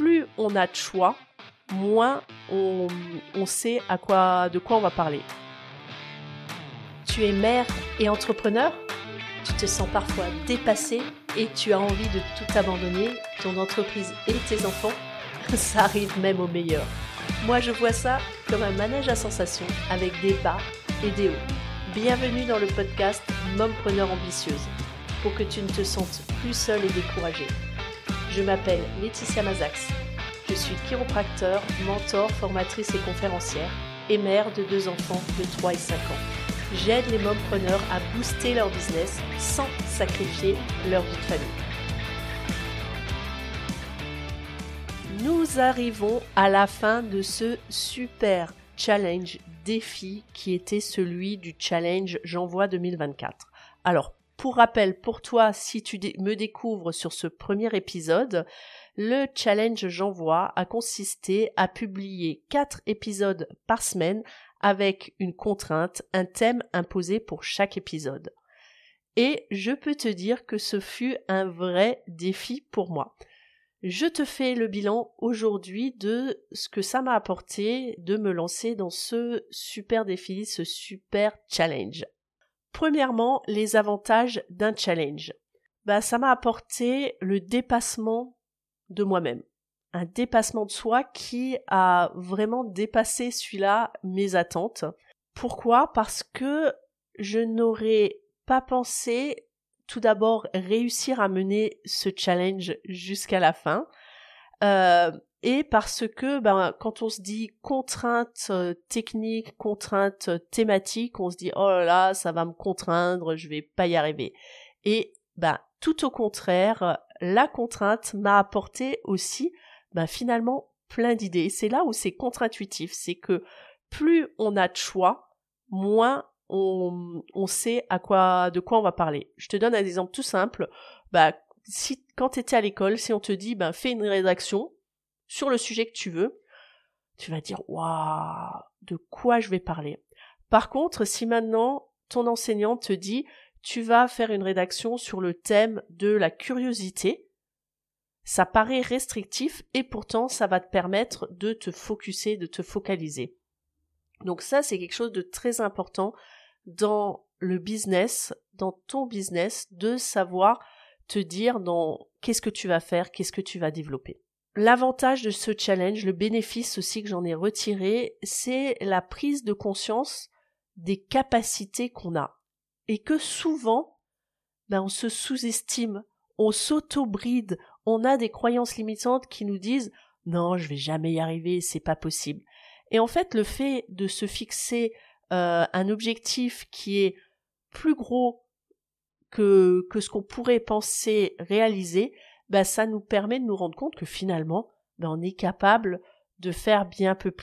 plus on a de choix, moins on, sait à quoi, de quoi on va parler. Tu es mère et entrepreneur Tu te sens parfois dépassé et tu as envie de tout abandonner, ton entreprise et tes enfants Ça arrive même au meilleur. Moi je vois ça comme un manège à sensations avec des bas et des hauts. Bienvenue dans le podcast Mompreneur ambitieuse pour que tu ne te sentes plus seule et découragée. Je m'appelle Laetitia Mazax. Je suis chiropracteur, mentor, formatrice et conférencière et mère de deux enfants de 3 et 5 ans. J'aide les mompreneurs à booster leur business sans sacrifier leur vie de famille. Nous arrivons à la fin de ce super challenge défi qui était celui du challenge J'envoie 2024. Alors, pour rappel, pour toi, si tu me découvres sur ce premier épisode, le challenge J'envoie a consisté à publier 4 épisodes par semaine avec une contrainte, un thème imposé pour chaque épisode. Et je peux te dire que ce fut un vrai défi pour moi. Je te fais le bilan aujourd'hui de ce que ça m'a apporté de me lancer dans ce super défi, ce super challenge. Premièrement, les avantages d'un challenge. Bah, ça m'a apporté le dépassement de moi-même. Un dépassement de soi qui a vraiment dépassé celui-là mes attentes. Pourquoi? Parce que je n'aurais pas pensé tout d'abord réussir à mener ce challenge jusqu'à la fin. Euh, et parce que ben, quand on se dit contrainte euh, technique, contrainte thématique, on se dit oh là là, ça va me contraindre, je vais pas y arriver. Et ben tout au contraire, la contrainte m'a apporté aussi ben finalement plein d'idées. C'est là où c'est contre-intuitif, c'est que plus on a de choix, moins on, on sait à quoi, de quoi on va parler. Je te donne un exemple tout simple. Bah, si, quand tu étais à l'école, si on te dit, ben, fais une rédaction sur le sujet que tu veux, tu vas dire, waouh, de quoi je vais parler. Par contre, si maintenant ton enseignant te dit, tu vas faire une rédaction sur le thème de la curiosité, ça paraît restrictif et pourtant ça va te permettre de te focuser, de te focaliser. Donc ça, c'est quelque chose de très important dans le business, dans ton business, de savoir te dire dans qu'est-ce que tu vas faire, qu'est-ce que tu vas développer. L'avantage de ce challenge, le bénéfice aussi que j'en ai retiré, c'est la prise de conscience des capacités qu'on a. Et que souvent, ben, on se sous-estime, on s'auto-bride, on a des croyances limitantes qui nous disent non, je vais jamais y arriver, c'est pas possible. Et en fait, le fait de se fixer euh, un objectif qui est plus gros que, que ce qu'on pourrait penser réaliser, bah, ça nous permet de nous rendre compte que finalement, bah, on est capable de faire bien, peu,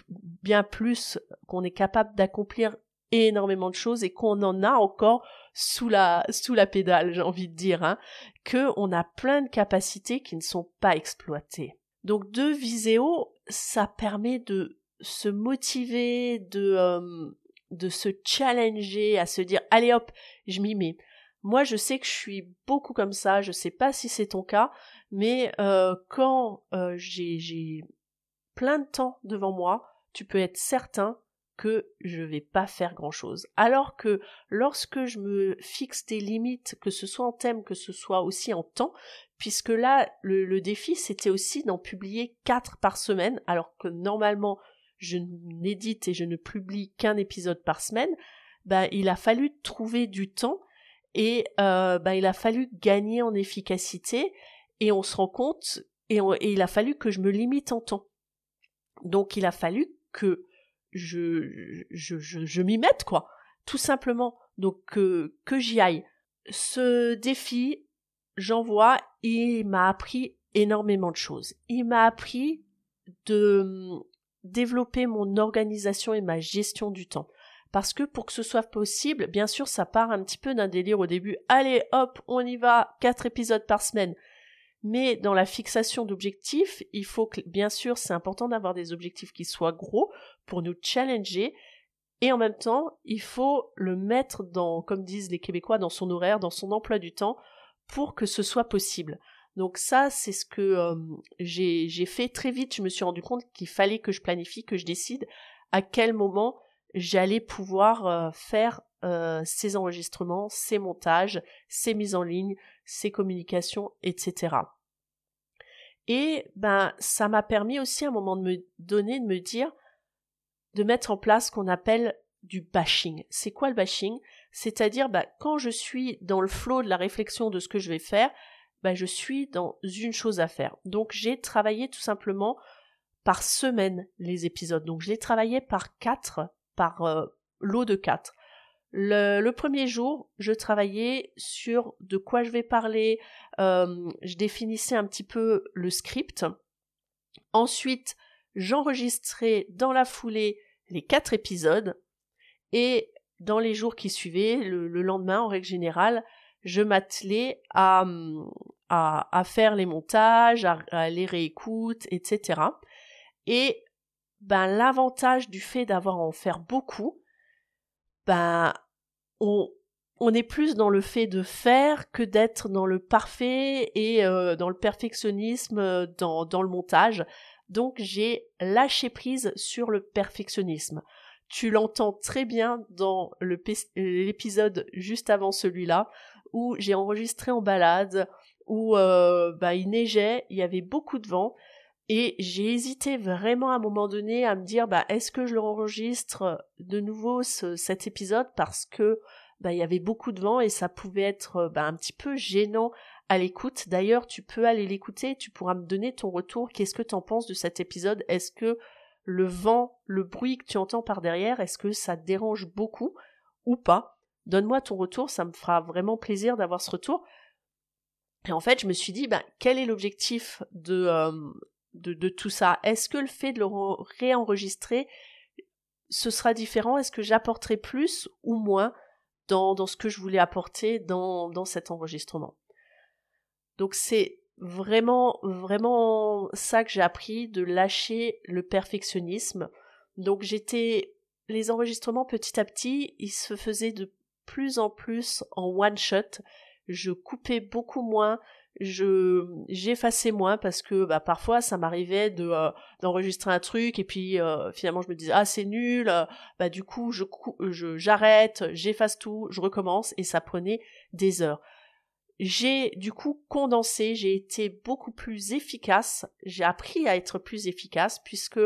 bien plus, qu'on est capable d'accomplir énormément de choses et qu'on en a encore sous la sous la pédale, j'ai envie de dire, hein, que on a plein de capacités qui ne sont pas exploitées. Donc de Viséo, ça permet de se motiver, de euh, de se challenger, à se dire allez hop, je m'y mets. Moi, je sais que je suis beaucoup comme ça. Je sais pas si c'est ton cas, mais euh, quand euh, j'ai plein de temps devant moi, tu peux être certain que je vais pas faire grand chose. Alors que lorsque je me fixe des limites, que ce soit en thème, que ce soit aussi en temps, puisque là, le, le défi, c'était aussi d'en publier quatre par semaine, alors que normalement, je n'édite et je ne publie qu'un épisode par semaine, bah, il a fallu trouver du temps et euh, bah, il a fallu gagner en efficacité et on se rend compte et, il a fallu que je me limite en temps. Donc il a fallu que je, je, m'y mette quoi, tout simplement. Donc que, que j'y aille. Ce défi, j'en vois, il m'a appris énormément de choses. Il m'a appris de développer mon organisation et ma gestion du temps. Parce que pour que ce soit possible, bien sûr, ça part un petit peu d'un délire au début. Allez, hop, on y va, quatre épisodes par semaine. Mais dans la fixation d'objectifs, il faut que, bien sûr, c'est important d'avoir des objectifs qui soient gros pour nous challenger. Et en même temps, il faut le mettre dans, comme disent les Québécois, dans son horaire, dans son emploi du temps, pour que ce soit possible. Donc ça, c'est ce que euh, j'ai fait très vite. Je me suis rendu compte qu'il fallait que je planifie, que je décide à quel moment j'allais pouvoir euh, faire euh, ces enregistrements, ces montages, ces mises en ligne, ces communications, etc. Et ben ça m'a permis aussi à un moment de me donner, de me dire, de mettre en place ce qu'on appelle du bashing. C'est quoi le bashing? C'est-à-dire ben, quand je suis dans le flot de la réflexion de ce que je vais faire, ben, je suis dans une chose à faire. Donc j'ai travaillé tout simplement par semaine les épisodes. Donc je les travaillais par quatre, par euh, lot de quatre. Le, premier jour, je travaillais sur de quoi je vais parler, euh, je définissais un petit peu le script. Ensuite, j'enregistrais dans la foulée les quatre épisodes et dans les jours qui suivaient, le, lendemain en règle générale, je m'attelais à, à, faire les montages, à, les réécoutes, etc. Et ben l'avantage du fait d'avoir en faire beaucoup, ben on, on est plus dans le fait de faire que d'être dans le parfait et euh, dans le perfectionnisme euh, dans, le montage. Donc j'ai lâché prise sur le perfectionnisme. Tu l'entends très bien dans l'épisode juste avant celui-là, où j'ai enregistré en balade, où euh, bah, il neigeait, il y avait beaucoup de vent, et j'ai hésité vraiment à un moment donné à me dire bah est-ce que je le enregistre de nouveau cet épisode? Parce que bah il y avait beaucoup de vent et ça pouvait être bah, un petit peu gênant à l'écoute. D'ailleurs, tu peux aller l'écouter, tu pourras me donner ton retour. Qu'est-ce que tu en penses de cet épisode? Est-ce que le vent, le bruit que tu entends par derrière, est-ce que ça dérange beaucoup ou pas? Donne-moi ton retour, ça me fera vraiment plaisir d'avoir ce retour. Et en fait, je me suis dit, bah, quel est l'objectif de, euh, de, tout ça Est-ce que le fait de le réenregistrer, ce sera différent? Est-ce que j'apporterai plus ou moins dans, ce que je voulais apporter dans, dans cet enregistrement? Donc c'est vraiment, vraiment ça que j'ai appris, de lâcher le perfectionnisme. Donc j'étais... Les enregistrements petit à petit, ils se faisaient de plus en plus en one shot. Je coupais beaucoup moins, je j'effaçais moins parce que bah, parfois ça m'arrivait de euh, d'enregistrer un truc et puis euh, finalement je me disais ah c'est nul euh, bah du coup je je j'arrête j'efface tout je recommence et ça prenait des heures. J'ai du coup condensé j'ai été beaucoup plus efficace j'ai appris à être plus efficace puisque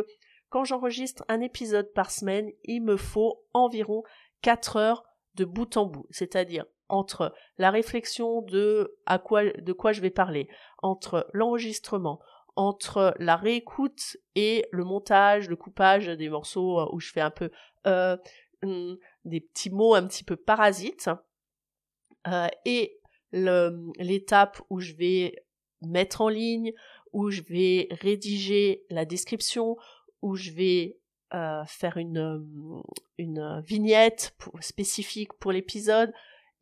quand j'enregistre un épisode par semaine il me faut environ 4 heures de bout en bout c'est-à-dire entre la réflexion de à quoi de quoi je vais parler, entre l'enregistrement, entre la réécoute et le montage, le coupage des morceaux euh, où je fais un peu euh, hmm, des petits mots un petit peu parasites, euh, et l'étape où je vais mettre en ligne, où je vais rédiger la description, où je vais faire une, une vignette spécifique pour l'épisode,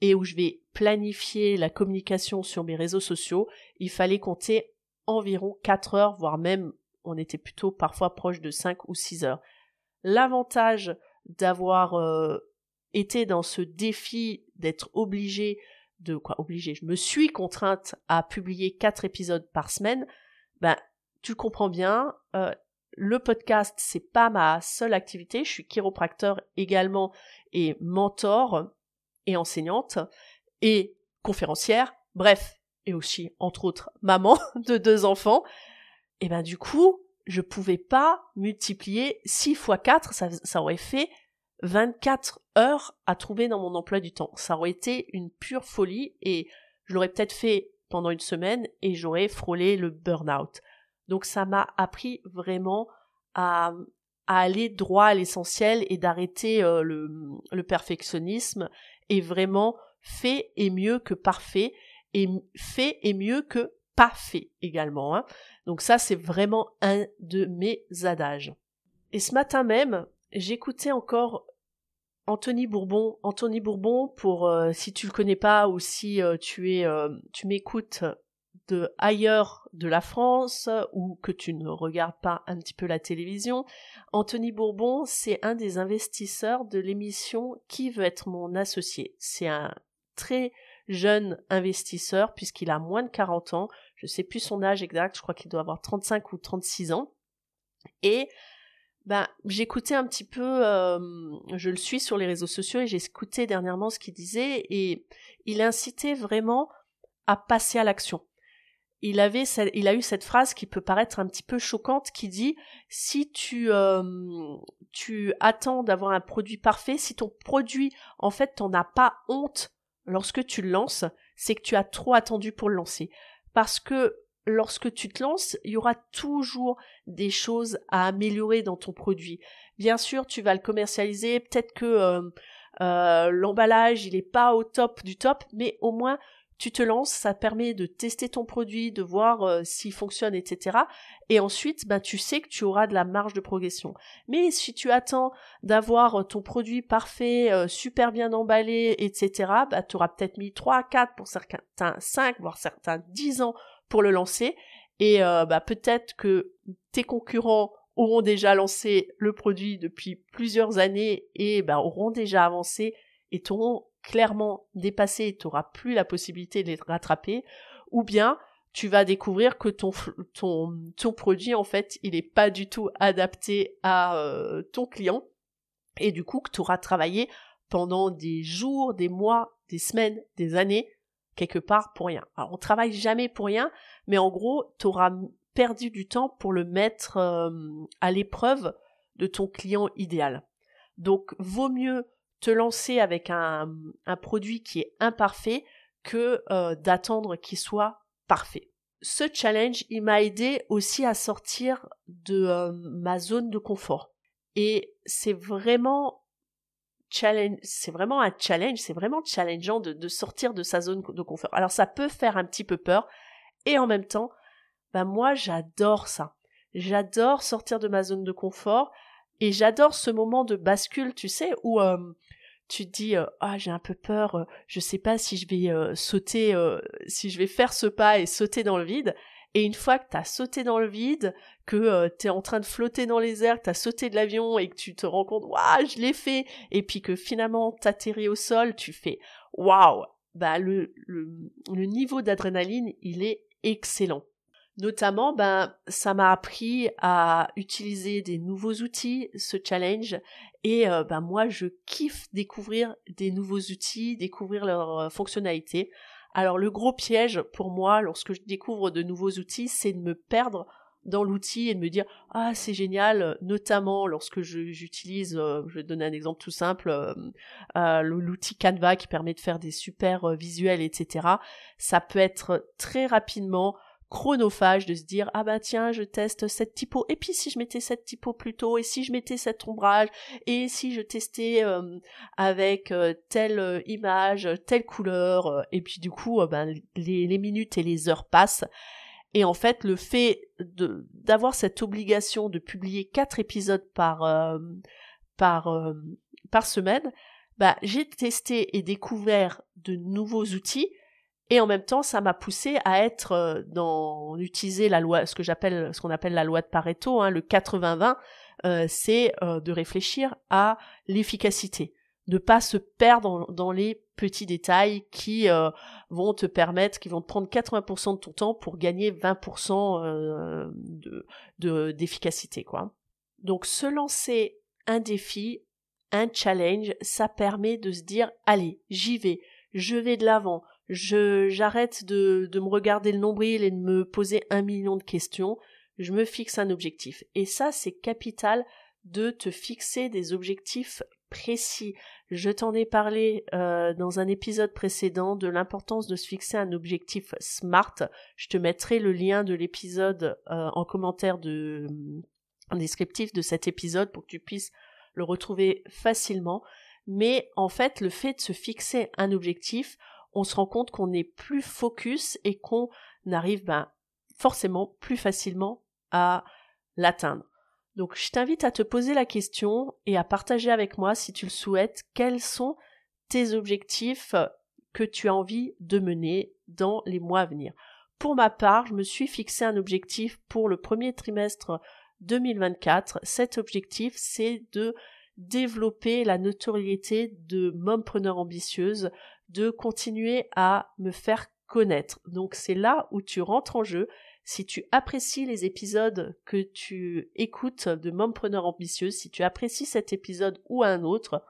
et où je vais planifier la communication sur mes réseaux sociaux, il fallait compter environ 4 heures, voire même on était plutôt parfois proche de 5 ou 6 heures. L'avantage d'avoir euh, été dans ce défi d'être obligé de quoi obligé, je me suis contrainte à publier 4 épisodes par semaine, ben tu comprends bien, euh, le podcast c'est pas ma seule activité, je suis chiropracteur également et mentor et enseignante et conférencière, bref, et aussi, entre autres, maman de deux enfants, et ben du coup, je pouvais pas multiplier 6 fois 4, ça, aurait fait 24 heures à trouver dans mon emploi du temps. Ça aurait été une pure folie et je l'aurais peut-être fait pendant une semaine et j'aurais frôlé le burn-out. Donc ça m'a appris vraiment à, aller droit à l'essentiel et d'arrêter euh, le, perfectionnisme et vraiment fait est mieux que parfait et fait est mieux que pas fait également. Hein. Donc ça c'est vraiment un de mes adages. Et ce matin même, j'écoutais encore Anthony Bourbon. Anthony Bourbon, pour euh, si tu le connais pas ou si euh, tu es tu m'écoutes de ailleurs de la France ou que tu ne regardes pas un petit peu la télévision, Anthony Bourbon, c'est un des investisseurs de l'émission Qui veut être mon associé. C'est un très jeune investisseur puisqu'il a moins de 40 ans. je sais plus son âge exact, je crois qu'il doit avoir 35 ou 36 ans. Et ben, j'écoutais un petit peu, euh, je le suis sur les réseaux sociaux et j'ai écouté dernièrement ce qu'il disait et il incitait vraiment à passer à l'action. Il avait, il a eu cette phrase qui peut paraître un petit peu choquante qui dit si tu euh, tu attends d'avoir un produit parfait, si ton produit en fait t'en as pas honte lorsque tu le lances, c'est que tu as trop attendu pour le lancer. Parce que lorsque tu te lances, il y aura toujours des choses à améliorer dans ton produit. Bien sûr, tu vas le commercialiser, peut-être que euh, euh, l'emballage, il n'est pas au top du top, mais au moins tu te lances, ça permet de tester ton produit, de voir euh, s'il fonctionne, etc. Et ensuite, bah, tu sais que tu auras de la marge de progression. Mais si tu attends d'avoir ton produit parfait, super bien emballé, etc., bah, tu auras peut-être mis 3, 4, pour certains 5, voire certains 10 ans pour le lancer. Et euh, bah, peut-être que tes concurrents auront déjà lancé le produit depuis plusieurs années et bah, auront déjà avancé et t'auront clairement dépassé et t'auras plus la possibilité de les rattraper. Ou bien tu vas découvrir que ton produit, en fait, il n'est pas du tout adapté à euh, ton client. Et du coup, que tu auras travaillé pendant des jours, des mois, des semaines, des années quelque part pour rien. Alors on travaille jamais pour rien, mais en gros, tu auras perdu du temps pour le mettre euh, à l'épreuve de ton client idéal. Donc vaut mieux te lancer avec un, produit qui est imparfait que euh, d'attendre qu'il soit parfait. Ce challenge, il m'a aidé aussi à sortir de euh, ma zone de confort. Et c'est vraiment c'est vraiment un challenge, c'est vraiment challengeant de, sortir de sa zone de confort. Alors ça peut faire un petit peu peur, et en même temps, bah moi j'adore ça. J'adore sortir de ma zone de confort, et j'adore ce moment de bascule, tu sais, où euh, tu te dis euh, ah j'ai un peu peur, euh, je sais pas si je vais sauter, si je vais faire ce pas et sauter dans le vide. Et une fois que tu as sauté dans le vide, que euh, tu es en train de flotter dans les airs, que tu as sauté de l'avion et que tu te rends compte, waouh, je l'ai fait, et puis que finalement t'atterris au sol, tu fais, waouh, bah le, le niveau d'adrénaline, il est excellent. Notamment, ben, ça m'a appris à utiliser des nouveaux outils, ce challenge, et euh, ben moi, je kiffe découvrir des nouveaux outils, découvrir leurs euh, fonctionnalités. Alors le gros piège pour moi lorsque je découvre de nouveaux outils, c'est de me perdre dans l'outil et de me dire ah c'est génial! Notamment lorsque j'utilise euh, je vais donner un exemple tout simple l'outil Canva qui permet de faire des super visuels etc ça peut être très rapidement chronophage de se dire ah bah tiens je teste cette typo. Et puis si je mettais cette typo plus tôt et si je mettais cet ombrage et si je testais euh, avec euh, telle euh, image telle couleur et puis du coup les, les, minutes et les heures passent et en fait le fait de d'avoir cette obligation de publier quatre épisodes par par par semaine bah j'ai testé et découvert de nouveaux outils et en même temps, ça m'a poussé à être euh, dans utiliser la loi, ce que j'appelle, ce qu'on appelle la loi de Pareto, hein, le 80-20, euh, c'est euh, de réfléchir à l'efficacité, de pas se perdre dans, les petits détails qui vont te permettre, qui vont te prendre 80% de ton temps pour gagner 20% de d'efficacité, quoi. Donc se lancer un défi, un challenge, ça permet de se dire allez, j'y vais, je vais de l'avant, je j'arrête de, de me regarder le nombril et de me poser un million de questions, je me fixe un objectif. Et ça, c'est capital de te fixer des objectifs précis. Je t'en ai parlé euh, dans un épisode précédent de l'importance de se fixer un objectif SMART. Je te mettrai le lien de l'épisode euh, en commentaire de en descriptif de cet épisode pour que tu puisses le retrouver facilement. Mais en fait, le fait de se fixer un objectif, on se rend compte qu'on est plus focus et qu'on arrive ben, forcément plus facilement à l'atteindre. Donc je t'invite à te poser la question et à partager avec moi, si tu le souhaites, quels sont tes objectifs que tu as envie de mener dans les mois à venir. Pour ma part, je me suis fixé un objectif pour le premier trimestre 2024. Cet objectif, c'est de développer la notoriété de mompreneur ambitieuse de continuer à me faire connaître. Donc c'est là où tu rentres en jeu. Si tu apprécies les épisodes que tu écoutes de Mompreneur ambitieuse, si tu apprécies cet épisode ou un autre,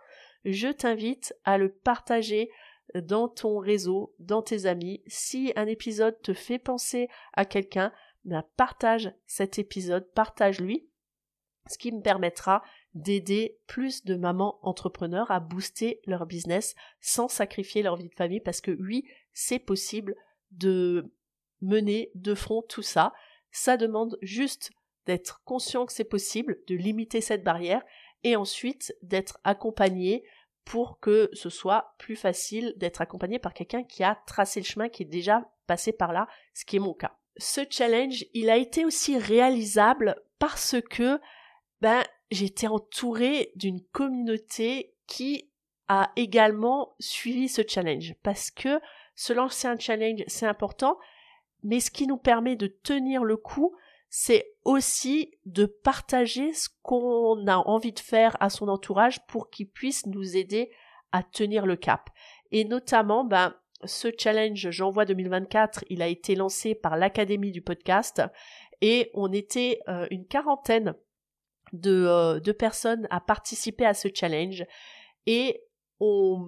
je t'invite à le partager dans ton réseau, dans tes amis. Si un épisode te fait penser à quelqu'un, ben partage cet épisode, partage-lui, ce qui me permettra d'aider plus de mamans entrepreneurs à booster leur business sans sacrifier leur vie de famille parce que oui, c'est possible de mener de front tout ça. Ça demande juste d'être conscient que c'est possible, de limiter cette barrière et ensuite d'être accompagné pour que ce soit plus facile d'être accompagné par quelqu'un qui a tracé le chemin, qui est déjà passé par là, ce qui est mon cas. Ce challenge, il a été aussi réalisable parce que ben j'étais entourée d'une communauté qui a également suivi ce challenge parce que se lancer un challenge c'est important mais ce qui nous permet de tenir le coup c'est aussi de partager ce qu'on a envie de faire à son entourage pour qu'il puisse nous aider à tenir le cap. Et notamment, ben, ce challenge J'envoie 2024, il a été lancé par l'Académie du podcast et on était euh, une quarantaine de, euh, de personnes à participer à ce challenge et on,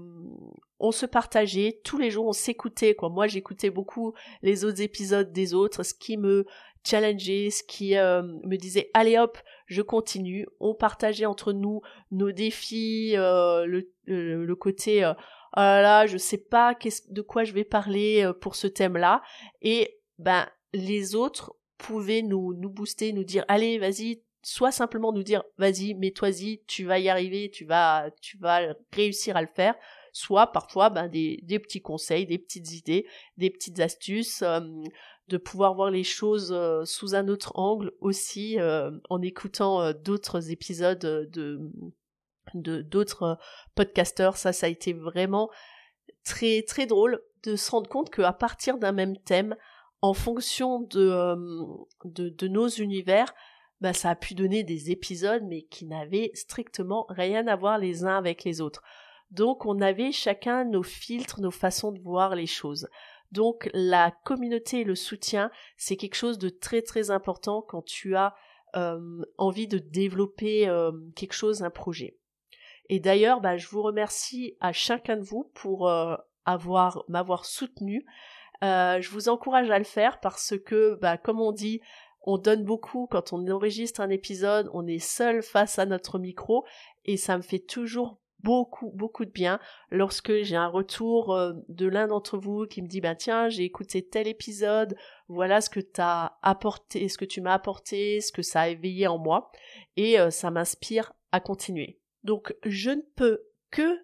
on se partageait tous les jours, on s'écoutait quoi. Moi, j'écoutais beaucoup les autres épisodes des autres, ce qui me challengeait, ce qui euh, me disait allez hop, je continue. On partageait entre nous nos défis, euh, le, le, côté oh là là, je sais pas de quoi je vais parler pour ce thème-là et ben les autres pouvaient nous nous booster, nous dire allez, vas-y, soit simplement nous dire vas-y, mets-toi-y, tu vas y arriver, tu vas, tu vas réussir à le faire, soit parfois ben, des, petits conseils, des petites idées, des petites astuces, euh, de pouvoir voir les choses euh, sous un autre angle aussi euh, en écoutant d'autres épisodes de d'autres podcasteurs. Ça, ça a été vraiment très très drôle de se rendre compte qu'à partir d'un même thème, en fonction de, de nos univers, bah, ça a pu donner des épisodes, mais qui n'avaient strictement rien à voir les uns avec les autres. Donc on avait chacun nos filtres, nos façons de voir les choses. Donc la communauté et le soutien, c'est quelque chose de très très important quand tu as euh, envie de développer euh, quelque chose, un projet. Et d'ailleurs, bah, je vous remercie à chacun de vous pour euh, avoir m'avoir soutenu. je vous encourage à le faire parce que, bah, comme on dit, on donne beaucoup quand on enregistre un épisode, on est seul face à notre micro et ça me fait toujours beaucoup beaucoup de bien. Lorsque j'ai un retour euh, de l'un d'entre vous qui me dit bah tiens j'ai écouté tel épisode voilà ce que t'as apporté ce que tu m'as apporté ce que ça a éveillé en moi et euh, ça m'inspire à continuer. Donc je ne peux que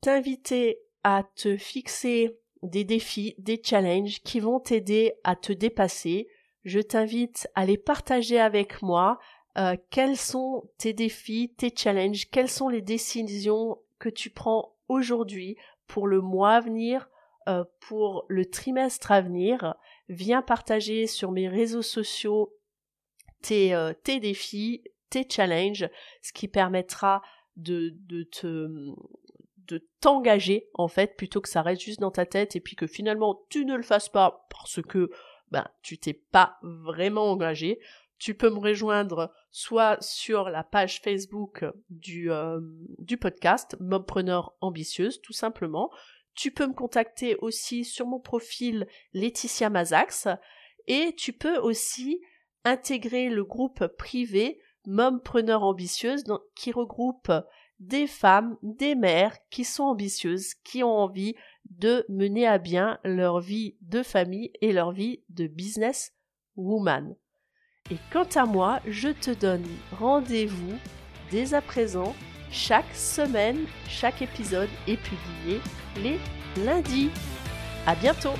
t'inviter à te fixer des défis des challenges qui vont t'aider à te dépasser je t'invite à les partager avec moi. Euh, quels sont tes défis, tes challenges, quelles sont les décisions que tu prends aujourd'hui pour le mois à venir, euh, pour le trimestre à venir. Viens partager sur mes réseaux sociaux tes, euh, défis, tes challenges, ce qui permettra de, de te de t'engager en fait plutôt que ça reste juste dans ta tête et puis que finalement tu ne le fasses pas parce que ben, tu t'es pas vraiment engagé, tu peux me rejoindre soit sur la page Facebook du, euh, du podcast Mompreneur Ambitieuse, tout simplement. Tu peux me contacter aussi sur mon profil Laetitia Mazax et tu peux aussi intégrer le groupe privé Mompreneur Ambitieuse qui regroupe des femmes, des mères qui sont ambitieuses, qui ont envie de mener à bien leur vie de famille et leur vie de business woman. Et quant à moi, je te donne rendez-vous dès à présent. Chaque semaine, chaque épisode est publié les lundis. À bientôt!